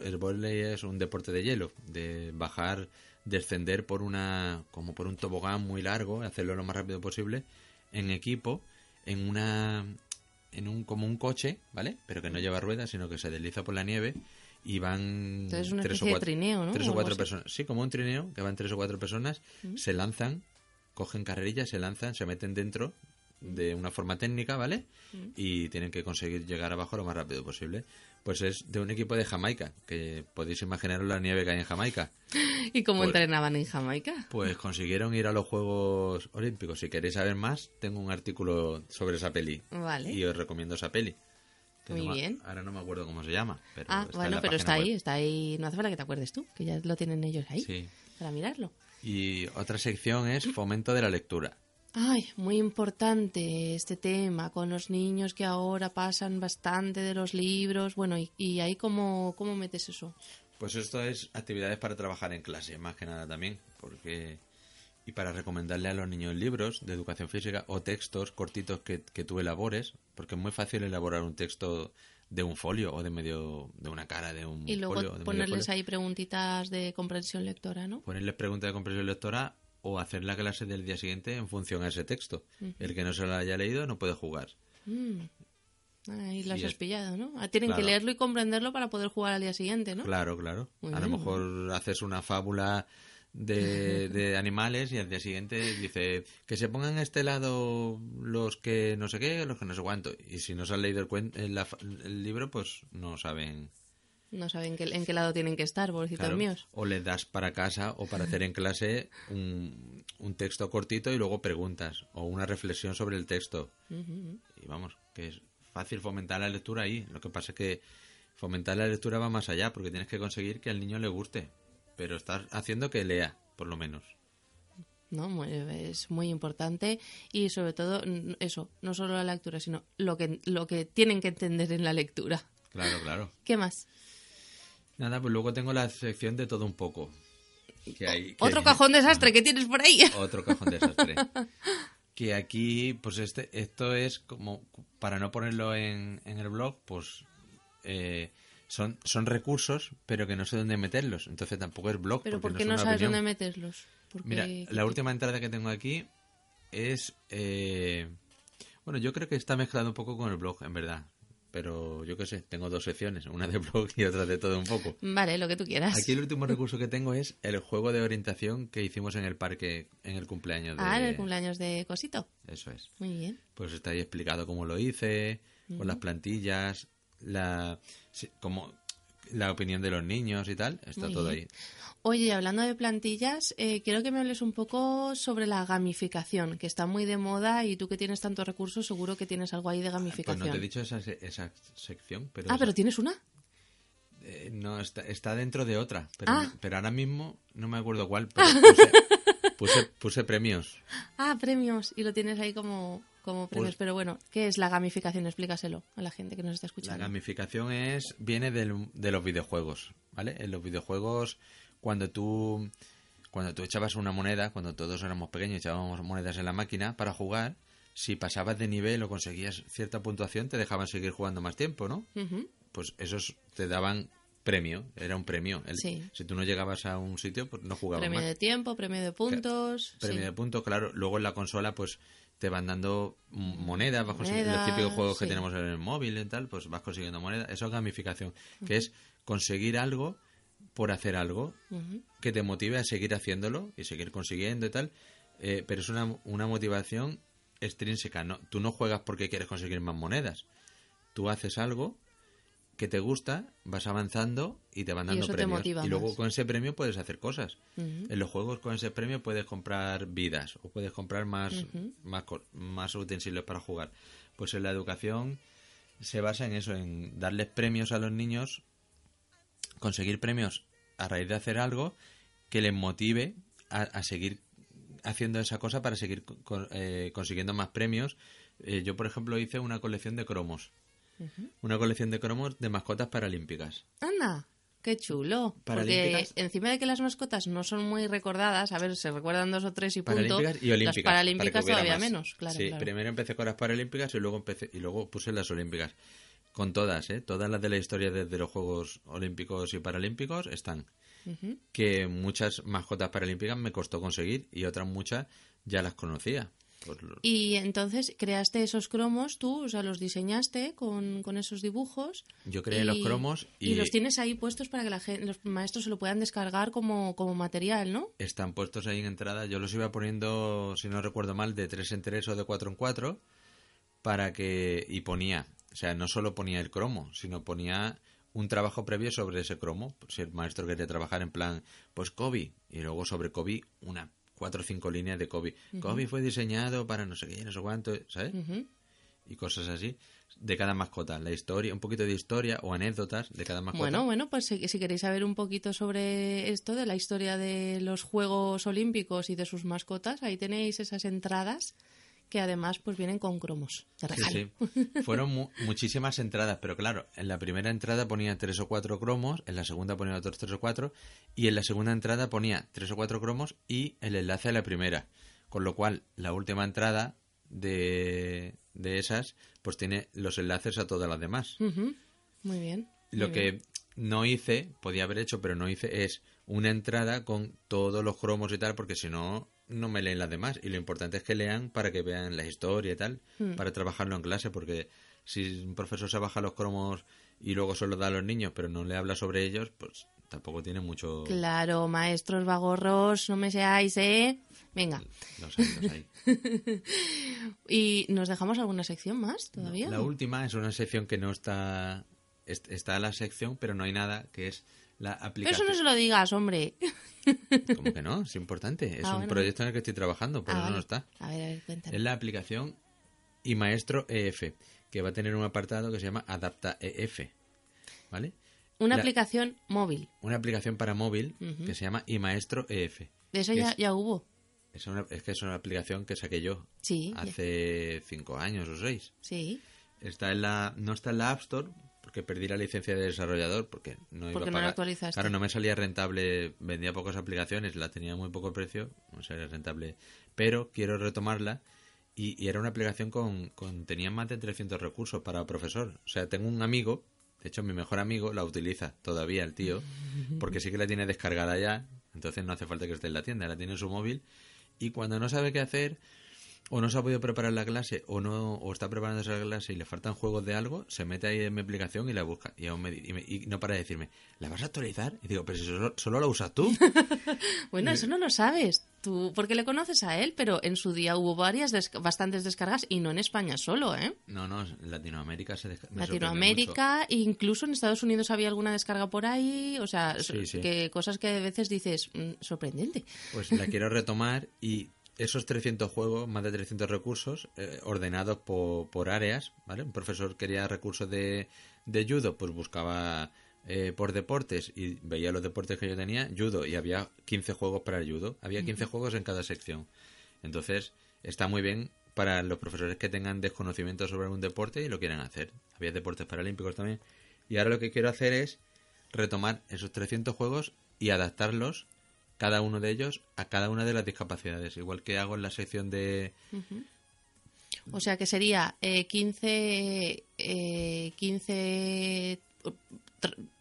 El bobsleigh es un deporte de hielo, de bajar, descender por una, como por un tobogán muy largo, hacerlo lo más rápido posible, en equipo, en una, en un, como un coche, ¿vale? Pero que no lleva ruedas, sino que se desliza por la nieve y van Entonces una tres o de cuatro, trineo, ¿no? tres O cuatro personas. Sí, como un trineo, que van tres o cuatro personas, se lanzan, cogen carrerillas, se lanzan, se meten dentro de una forma técnica, ¿vale? Y tienen que conseguir llegar abajo lo más rápido posible. Pues es de un equipo de Jamaica, que podéis imaginaros la nieve que hay en Jamaica. ¿Y cómo Pues- entrenaban en Jamaica? Pues consiguieron ir a los Juegos Olímpicos. Si queréis saber más, tengo un artículo sobre esa peli. Vale. Y os recomiendo esa peli. Muy no bien. Ahora no me acuerdo cómo se llama. Pero Ah, está en bueno, pero está ahí, está ahí. No hace falta que te acuerdes tú, que ya lo tienen ellos ahí Sí. para mirarlo. Y otra sección es fomento de la lectura. Ay, muy importante este tema con los niños que ahora pasan bastante de los libros. Bueno, ¿y, y ahí cómo, cómo metes eso? Pues esto es actividades para trabajar en clase, más que nada también, porque y para recomendarle a los niños libros de educación física o textos cortitos que, que tú elabores, porque es muy fácil elaborar un texto de un folio o de medio de una cara de un Y luego folio, de medio ponerles ahí preguntitas de comprensión lectora, ¿no? ponerles preguntas de comprensión lectora o hacer la clase del día siguiente en función a ese texto. El que no se lo haya leído no puede jugar. Mm. Ahí las has pillado, ¿no? Ah, Tienen Claro. que leerlo y comprenderlo para poder jugar al día siguiente, ¿no? Claro, claro. Muy a lo mejor haces una fábula de, de animales y al día siguiente dice que se pongan a este lado los que no sé qué, los que no sé cuánto. Y si no se han leído el, cuen- el, el libro, pues no saben. No saben qué- en qué lado tienen que estar, pobrecitos Claro. míos. O le das para casa o para hacer en clase un, un texto cortito y luego preguntas o una reflexión sobre el texto. Y vamos, que es fácil fomentar la lectura ahí. Lo que pasa es que fomentar la lectura va más allá porque tienes que conseguir que al niño le guste. Pero estás haciendo que lea, por lo menos. ¿no? Es muy importante y sobre todo eso, no solo la lectura, sino lo que, lo que tienen que entender en la lectura. Claro, claro. ¿Qué más? Nada, pues luego tengo la sección de todo un poco. que hay- que- Otro cajón desastre que tienes por ahí. Otro cajón desastre. que aquí, pues este, esto es como, para no ponerlo en, en el blog, pues eh, son, son recursos, pero que no sé dónde meterlos. Entonces tampoco es blog. Pero porque ¿por qué no sabes opinión. dónde meterlos? Porque- Mira, ¿qué la última entrada que tengo aquí es... eh, bueno, yo creo que está mezclado un poco con el blog, en verdad. Pero yo qué sé, tengo dos secciones, una de blog y otra de todo un poco. Vale, lo que tú quieras. Aquí el último recurso que tengo es el juego de orientación que hicimos en el parque en el cumpleaños de... Ah, en el cumpleaños de Cosito. Eso es. Muy bien. Pues está ahí explicado cómo lo hice, con las plantillas, la, sí, como, la opinión de los niños y tal. Está Muy todo bien. ahí. Oye, hablando de plantillas, eh, quiero que me hables un poco sobre la gamificación, que está muy de moda y tú que tienes tantos recursos, seguro que tienes algo ahí de Pues gamificación. no te he dicho esa, esa sección, pero, ah, esa- pero tienes una. eh, no está, está dentro de otra. Pero, Ah. pero ahora mismo no me acuerdo cuál. Pero puse, puse, puse premios. Ah, premios. Y lo tienes ahí como, como premios. Pues- pero bueno, ¿qué es la gamificación? Explícaselo a la gente que nos está La escuchando. gamificación es viene del- de los videojuegos, ¿vale? En los videojuegos, cuando tú cuando tú echabas una moneda, cuando todos éramos pequeños echábamos monedas en la máquina para jugar, si pasabas de nivel o conseguías cierta puntuación, te dejaban seguir jugando más tiempo, ¿no? Pues esos te daban premio, era un premio. El- Sí. Si tú no llegabas a un sitio, pues no jugabas Premio más. de tiempo, premio de puntos. Premio sí. de puntos, claro. Luego en la consola, pues te van dando monedas, los típicos juegos que tenemos en el móvil y tal, pues vas consiguiendo monedas. Eso es gamificación, que es conseguir algo por hacer algo que te motive a seguir haciéndolo y seguir consiguiendo y tal. Eh, pero es una, una motivación extrínseca. No, tú no juegas porque quieres conseguir más monedas. Tú haces algo que te gusta, vas avanzando y te van dando premios. y luego con ese premio puedes hacer cosas. En los juegos con ese premio puedes comprar vidas o puedes comprar más, más, más utensilios para jugar. Pues en la educación se basa en eso, en darles premios a los niños, conseguir premios a raíz de hacer algo que les motive a, a seguir haciendo esa cosa para seguir eh, consiguiendo más premios. Eh, yo, por ejemplo, hice una colección de cromos. Una colección de cromos de mascotas paralímpicas. Anda, qué chulo. Porque encima de que las mascotas no son muy recordadas, a ver, se recuerdan dos o tres y punto. Paralímpicas y olímpicas. Las paralímpicas todavía más. menos, claro. Sí, claro. primero empecé con las paralímpicas y luego empecé y luego puse las olímpicas. Con todas, ¿eh? Todas las de la historia desde los Juegos Olímpicos y Paralímpicos están. Que muchas mascotas paralímpicas me costó conseguir y otras muchas ya las conocía. Pues Y entonces creaste esos cromos tú, o sea, los diseñaste con, con esos dibujos. Yo creé los cromos y- los tienes ahí puestos para que la gen- los maestros se lo puedan descargar como, como material, ¿no? están puestos ahí en entrada. Yo los iba poniendo, si no recuerdo mal, de 3 en 3 o de 4 en 4 para que... Y ponía, o sea, no solo ponía el cromo, sino ponía un trabajo previo sobre ese cromo. Si el maestro quería trabajar en plan, pues Kobe, y luego sobre Kobe una cuatro o cinco líneas de Kobe. Kobe fue diseñado para no sé qué, no sé cuánto, ¿sabes? Ujú. Y cosas así. De cada mascota, la historia, un poquito de historia o anécdotas de cada mascota. Bueno, bueno, pues si, si queréis saber un poquito sobre esto, de la historia de los Juegos Olímpicos y de sus mascotas, ahí tenéis esas entradas que además pues vienen con cromos de Sí, regalo. sí. Fueron mu- muchísimas entradas, pero claro, en la primera entrada ponía tres o cuatro cromos, en la segunda ponía otros tres o cuatro, y en la segunda entrada ponía tres o cuatro cromos y el enlace a la primera. Con lo cual, la última entrada de, de esas, pues tiene los enlaces a todas las demás. Muy bien. Lo que no hice, podía haber hecho, pero no hice, es una entrada con todos los cromos y tal, porque si no, no me leen las demás. Y lo importante es que lean para que vean la historia y tal, Hmm. para trabajarlo en clase, porque si un profesor se baja los cromos y luego solo da a los niños, pero no le habla sobre ellos, pues tampoco tiene mucho... Claro, maestros vagorros, no me seáis, ¿eh? Venga. Los hay, los hay. ¿Y nos dejamos alguna sección más todavía? La última es una sección que no está... est- Está la sección, pero no hay nada, que es la Pero aplicación. eso no se lo digas, hombre. ¿Cómo que no? Es importante. Es Ah, un bueno. proyecto en el que estoy trabajando, pero Ah, no, vale. no está. A ver, a ver, cuéntame. Es la aplicación iMaestro EF, que va a tener un apartado que se llama Adapta EF. ¿Vale? Una la- aplicación móvil. Una aplicación para móvil que se llama iMaestro EF. De eso ya, es, ya hubo. es una- es que es una aplicación que saqué yo Sí, ya- hace cinco años o seis. sí. Está en la, no está en la App Store, porque perdí la licencia de desarrollador, porque no iba Porque a pagar. actualizaste. Claro, no me salía rentable, vendía pocas aplicaciones, la tenía a muy poco precio, no salía rentable. Pero quiero retomarla y, y era una aplicación con, con, tenía más de 300 recursos para profesor. O sea, tengo un amigo, de hecho mi mejor amigo la utiliza todavía el tío, porque sí que la tiene descargada ya, entonces no hace falta que esté en la tienda, la tiene en su móvil y cuando no sabe qué hacer o no se ha podido preparar la clase o no o está preparando esa clase y le faltan juegos de algo, se mete ahí en mi aplicación y la busca. Y, aún me, y, me, y no para de decirme, ¿la vas a actualizar? Y digo, pero si solo, solo la usas tú. bueno, eso no lo sabes tú, porque le conoces a él, pero en su día hubo varias, des bastantes descargas y no en España solo, ¿eh? No, no, en Latinoamérica se descarga. Latinoamérica, incluso en Estados Unidos había alguna descarga por ahí, o sea, sí, sí. que cosas que a veces dices, mmm, sorprendente. Pues la quiero retomar y esos 300 juegos, más de 300 recursos, eh, ordenados por, por, áreas, ¿vale? Un profesor quería recursos de, de judo, pues buscaba eh, por deportes y veía los deportes que yo tenía, judo, y había 15 juegos para el judo. Había 15 uh -huh. juegos en cada sección. Entonces, está muy bien para los profesores que tengan desconocimiento sobre algún deporte y lo quieran hacer. Había deportes paralímpicos también. Y ahora lo que quiero hacer es retomar esos 300 juegos y adaptarlos cada uno de ellos a cada una de las discapacidades, igual que hago en la sección de... Uh -huh. O sea que sería eh, 15, eh, 15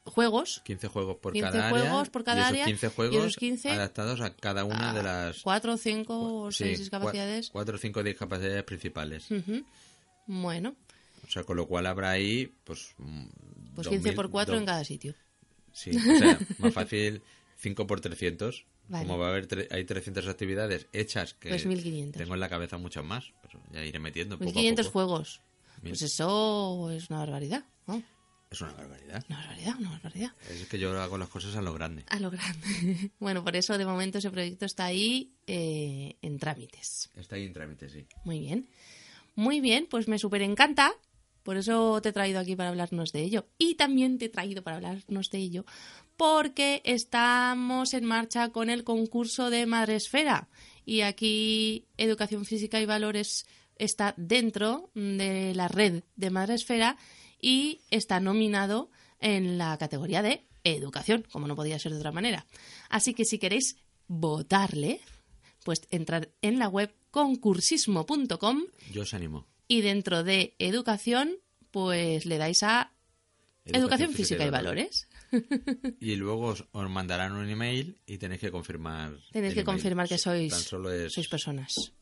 juegos. 15 juegos por 15 cada juegos área. por cada y esos área. 15 juegos y esos 15 adaptados a cada una de las... 4, 5 o 6 sí, discapacidades. 4 o 5 discapacidades principales. Uh -huh. Bueno. O sea, con lo cual habrá ahí, pues... Pues 15 por 4 dos... en cada sitio. Sí, o sea, más fácil 5 por 300. Vale. Como va a haber tre hay 300 actividades hechas que pues 1500. tengo en la cabeza muchas más, pero ya iré metiendo. 1500 poco a poco. juegos. Pues eso es una barbaridad. ¿no? Es una barbaridad. Una barbaridad, una barbaridad. Es que yo hago las cosas a lo grande. A lo grande. bueno, por eso de momento ese proyecto está ahí eh, en trámites. Está ahí en trámites, sí. Muy bien. Muy bien, pues me súper encanta. Por eso te he traído aquí para hablarnos de ello. Y también te he traído para hablarnos de ello porque estamos en marcha con el concurso de Madresfera. Y aquí Educación Física y Valores está dentro de la red de Madresfera y está nominado en la categoría de Educación, como no podía ser de otra manera. Así que si queréis votarle, pues entrad en la web concursismo.com. Yo os animo. Y dentro de Educación, pues le dais a Educación, Educación Física, Física y Valores. Y luego os, os, mandarán un email y tenéis que confirmar. Tenéis que email. confirmar que sois, Tan solo es, sois personas.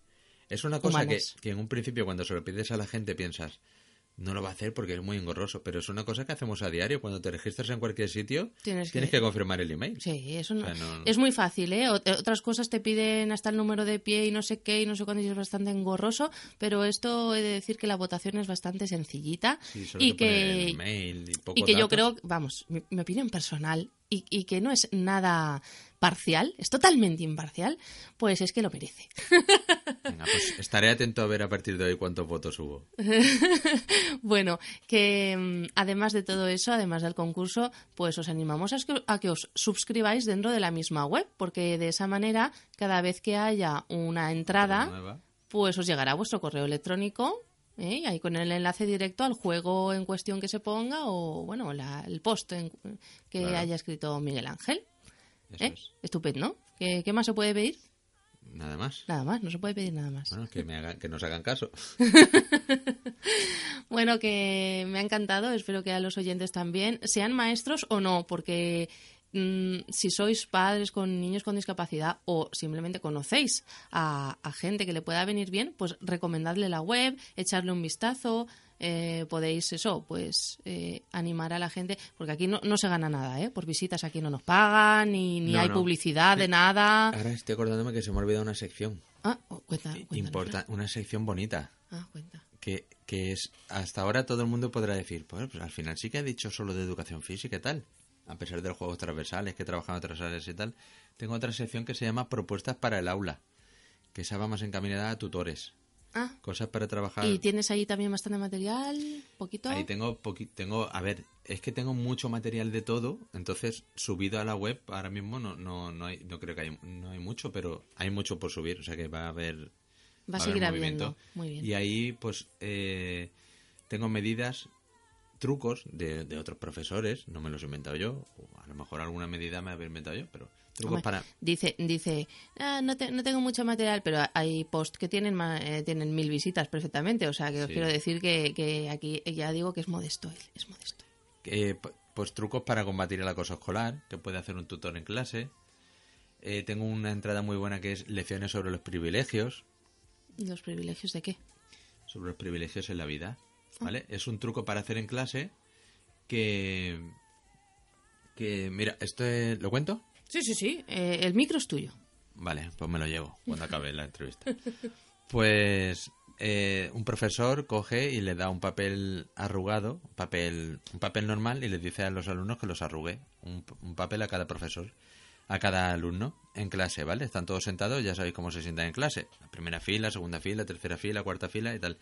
Es una cosa que, que, en un principio cuando se lo pides a la gente piensas, no lo va a hacer porque es muy engorroso, pero es una cosa que hacemos a diario. Cuando te registras en cualquier sitio, tienes, tienes que... que... confirmar el email. Sí, eso no... O sea, no... es muy fácil, ¿eh? Otras cosas te piden hasta el número de pie y no sé qué y no sé cuándo y es bastante engorroso, pero esto he de decir que la votación es bastante sencillita sí, solo y que el email y, poco y que yo creo, vamos, mi, mi opinión personal y, y, que no es nada parcial, es totalmente imparcial, pues es que lo merece. Venga, pues estaré atento a ver a partir de hoy cuántos votos hubo. bueno, que mm, además de todo eso, además del concurso, pues os animamos a que, a que os suscribáis dentro de la misma web, porque de esa manera, cada vez que haya una entrada, pues os llegará vuestro correo electrónico ¿Eh? ahí con el enlace directo al juego en cuestión que se ponga o bueno la, el post en, que Claro. haya escrito Miguel Ángel. Eso ¿Eh? es. Estupendo. ¿Qué, qué más se puede pedir? Nada más. Nada más, no se puede pedir nada más. Bueno, que, me hagan, que nos hagan caso. Bueno, que me ha encantado, espero que a los oyentes también, sean maestros o no, porque mm, si sois padres con niños con discapacidad o simplemente conocéis a, a gente que le pueda venir bien, pues recomendadle la web, echarle un vistazo, eh, podéis eso, pues eh, animar a la gente, porque aquí no, no se gana nada, ¿eh? Por visitas aquí no nos pagan, ni, ni No, hay no. publicidad de nada. Ahora estoy acordándome que se me ha olvidado una sección. Ah, oh, cuenta. Importa, una sección bonita. Ah, cuenta. Que, que es, hasta ahora todo el mundo podrá decir, pues, pues al final sí que ha dicho solo de educación física y tal. A pesar de los juegos transversales que en otras áreas y tal. Tengo otra sección que se llama Propuestas para el aula. Que esa va más encaminada a tutores. Ah, Cosas para trabajar. ¿y tienes ahí también bastante material? ¿Poquito? Ahí tengo, poqui- tengo, a ver, es que tengo mucho material de todo, entonces subido a la web ahora mismo no, no, no, hay, no creo que hay, no hay mucho, pero hay mucho por subir, o sea que va a haber, Va a seguir habiendo. Muy bien. Y ahí pues eh, tengo medidas trucos de, de otros profesores, no me los he inventado yo, o a lo mejor alguna medida me he inventado yo, pero trucos Hombre, para... Dice, dice "Ah, no, te- no tengo mucho material, pero hay posts que tienen eh, tienen mil visitas perfectamente. O sea, que os Sí. quiero decir que, que aquí ya digo que es modesto él, es modesto. Eh, pues trucos para combatir el acoso escolar, que puede hacer un tutor en clase. Eh, tengo una entrada muy buena que es lecciones sobre los privilegios, ¿Los privilegios de qué? sobre los privilegios en la vida, ¿vale? Es un truco para hacer en clase que... que mira, esto es- ¿lo cuento? Sí, sí, sí. eh, el micro es tuyo. Vale, pues me lo llevo cuando acabe la entrevista. Pues eh, un profesor coge y le da un papel arrugado, un papel, un papel normal, y les dice a los alumnos que los arrugue. Un, un papel a cada profesor, a cada alumno en clase, ¿vale? Están todos sentados, ya sabéis cómo se sientan en clase. La primera fila, segunda fila, tercera fila, cuarta fila y tal.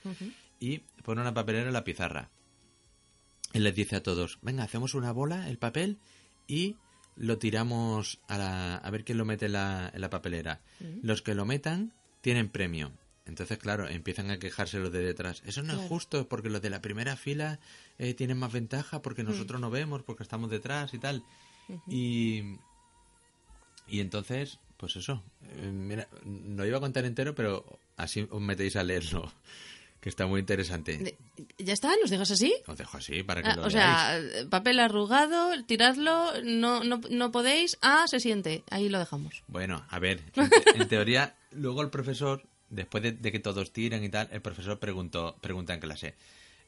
Y pone una papelera en la pizarra. Y les dice a todos, venga, hacemos una bola, el papel, y lo tiramos a, la- a ver quién lo mete en la, en la papelera. Los que lo metan tienen premio. Entonces, claro, empiezan a quejarse los de detrás. Eso no es justo, porque los de la primera fila eh, tienen más ventaja, porque nosotros no vemos, porque estamos detrás y tal. Y, y entonces, pues eso. eh, mira, no iba a contar entero, pero así os metéis a leerlo, que está muy interesante. ¿Ya está? ¿Los dejas así? Os dejo así para que Ah, lo o sea, papel arrugado, tiradlo, no, no, no podéis. Ah, se siente. Ahí lo dejamos. Bueno, a ver, en, te- en teoría, luego el profesor, después de, de que todos tiran y tal, el profesor preguntó, pregunta en clase,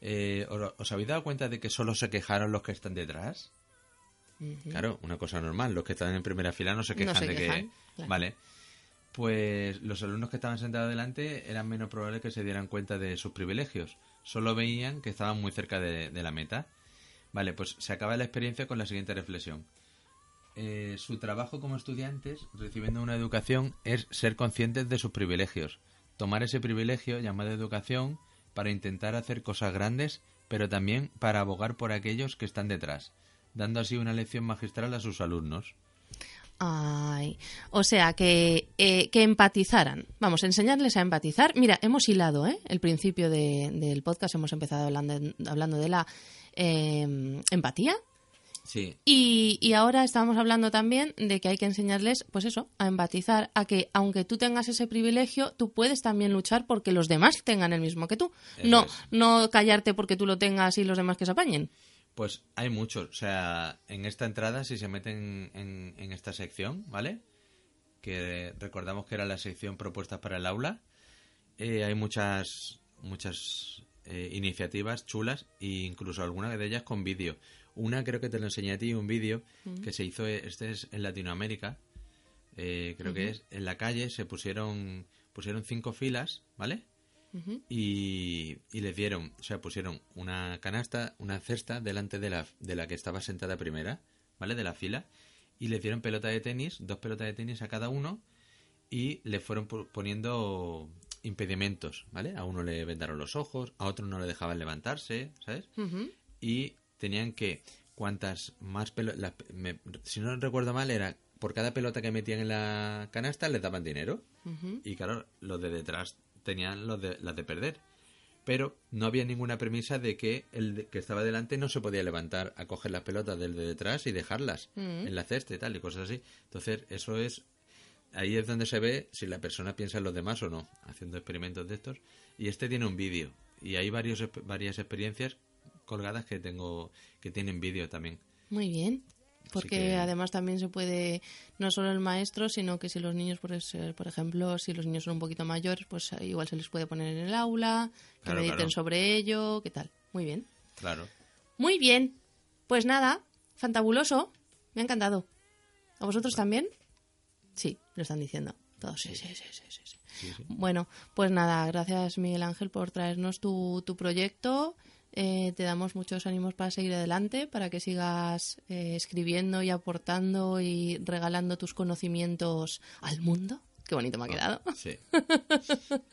eh, ¿os, os habéis dado cuenta de que solo se quejaron los que están detrás? Claro, una cosa normal, los que están en primera fila no se No quejan se de quejan, que... claro. Vale. Pues los alumnos que estaban sentados delante eran menos probables que se dieran cuenta de sus privilegios. Solo veían que estaban muy cerca de, de la meta. Vale, pues se acaba la experiencia con la siguiente reflexión. Eh, su trabajo como estudiantes, recibiendo una educación, es ser conscientes de sus privilegios. Tomar ese privilegio llamado educación para intentar hacer cosas grandes, pero también para abogar por aquellos que están detrás, dando así una lección magistral a sus alumnos. Ay, o sea, que, eh, que empatizaran. Vamos, enseñarles a empatizar. Mira, hemos hilado, ¿eh? El principio de- del podcast hemos empezado hablando, hablando de la eh, empatía. Sí, Y, y ahora estamos hablando también de que hay que enseñarles, pues eso, a empatizar, a que aunque tú tengas ese privilegio, tú puedes también luchar porque los demás tengan el mismo que tú. Eso No, es. no callarte porque tú lo tengas y los demás que se apañen. Pues hay muchos. O sea, en esta entrada, si se meten en, en esta sección, ¿vale? Que recordamos que era la sección propuestas para el aula. eh, hay muchas muchas eh, iniciativas chulas e incluso algunas de ellas con vídeo. Una creo que te lo enseñé a ti, un vídeo que se hizo, eh, este es en Latinoamérica, eh, creo que es, en la calle se pusieron pusieron cinco filas, ¿vale? Y, y les dieron, o sea, pusieron una canasta, una cesta delante de la, de la que estaba sentada primera, ¿vale? De la fila, y les dieron pelota de tenis, dos pelotas de tenis a cada uno, y le fueron poniendo impedimentos, ¿vale? A uno le vendaron los ojos, a otro no le dejaban levantarse, ¿sabes? Y tenían que, cuantas más pelotas, si no recuerdo mal, era por cada pelota que metían en la canasta les daban dinero. Y claro, los de detrás tenían los de, las de perder. Pero no había ninguna premisa de que el que estaba delante no se podía levantar a coger las pelotas del de detrás y dejarlas en la cesta y tal y cosas así. Entonces, eso es. Ahí es donde se ve si la persona piensa en los demás o no, haciendo experimentos de estos. Y este tiene un vídeo. Y hay varios, varias experiencias colgadas que tengo que tienen vídeo también. Muy bien. Porque que- además también se puede, no solo el maestro, sino que si los niños, por, es- por ejemplo, si los niños son un poquito mayores, pues eh, igual se les puede poner en el aula, que Claro, mediten claro. sobre ello, ¿qué tal? Muy bien. Claro. Muy bien. Pues nada, fantabuloso. Me ha encantado. ¿A vosotros también? Sí, lo están diciendo. Todos, sí, sí, sí, sí, sí, sí. Bueno, pues nada, gracias Miguel Ángel por traernos tu, tu proyecto. Eh, te damos muchos ánimos para seguir adelante, para que sigas eh, escribiendo y aportando y regalando tus conocimientos al mundo. Qué bonito me ha quedado. Sí.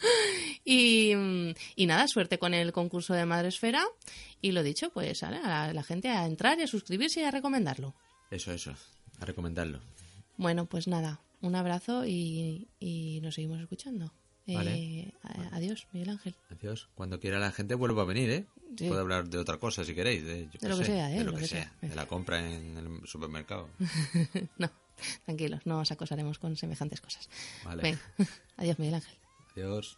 Y, mm, y nada, suerte con el concurso de Madresfera. Y lo dicho, pues a la, a la gente a entrar y a suscribirse y a recomendarlo. Eso, eso. A recomendarlo. Bueno, pues nada, un abrazo y, y nos seguimos escuchando. Eh, adiós, Miguel Ángel. Adiós. Cuando quiera la gente vuelvo a venir, ¿eh? Puedo hablar de otra cosa si queréis. De, lo que sea, ¿eh? De lo, que, sea. De la compra en el supermercado. no, tranquilos, no os acosaremos con semejantes cosas. Vale. Adiós, Miguel Ángel. Adiós.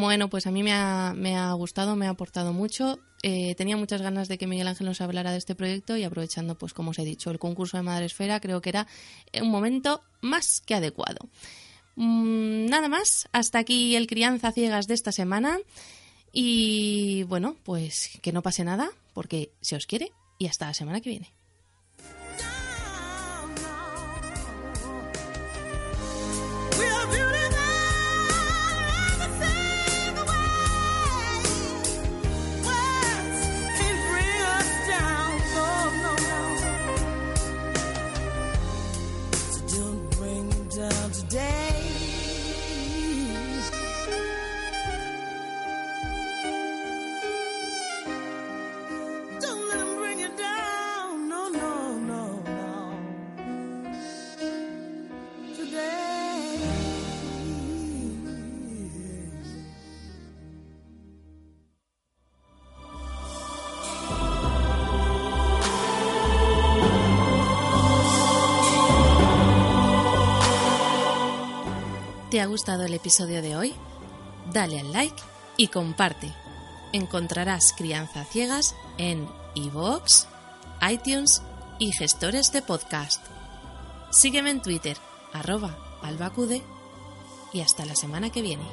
Bueno, pues a mí me ha, gustado, me ha aportado mucho. Eh, tenía muchas ganas de que Miguel Ángel nos hablara de este proyecto y aprovechando, pues como os he dicho, el concurso de Madre Esfera, creo que era un momento más que adecuado. Mm, nada más, hasta aquí el Crianza Ciegas de esta semana. Y bueno, pues que no pase nada, porque se os quiere y hasta la semana que viene. Gustado el episodio de hoy? Dale al like y comparte. Encontrarás Crianza Ciegas en iVoox, iTunes y gestores de podcast. Sígueme en Twitter, arroba albacude y hasta la semana que viene.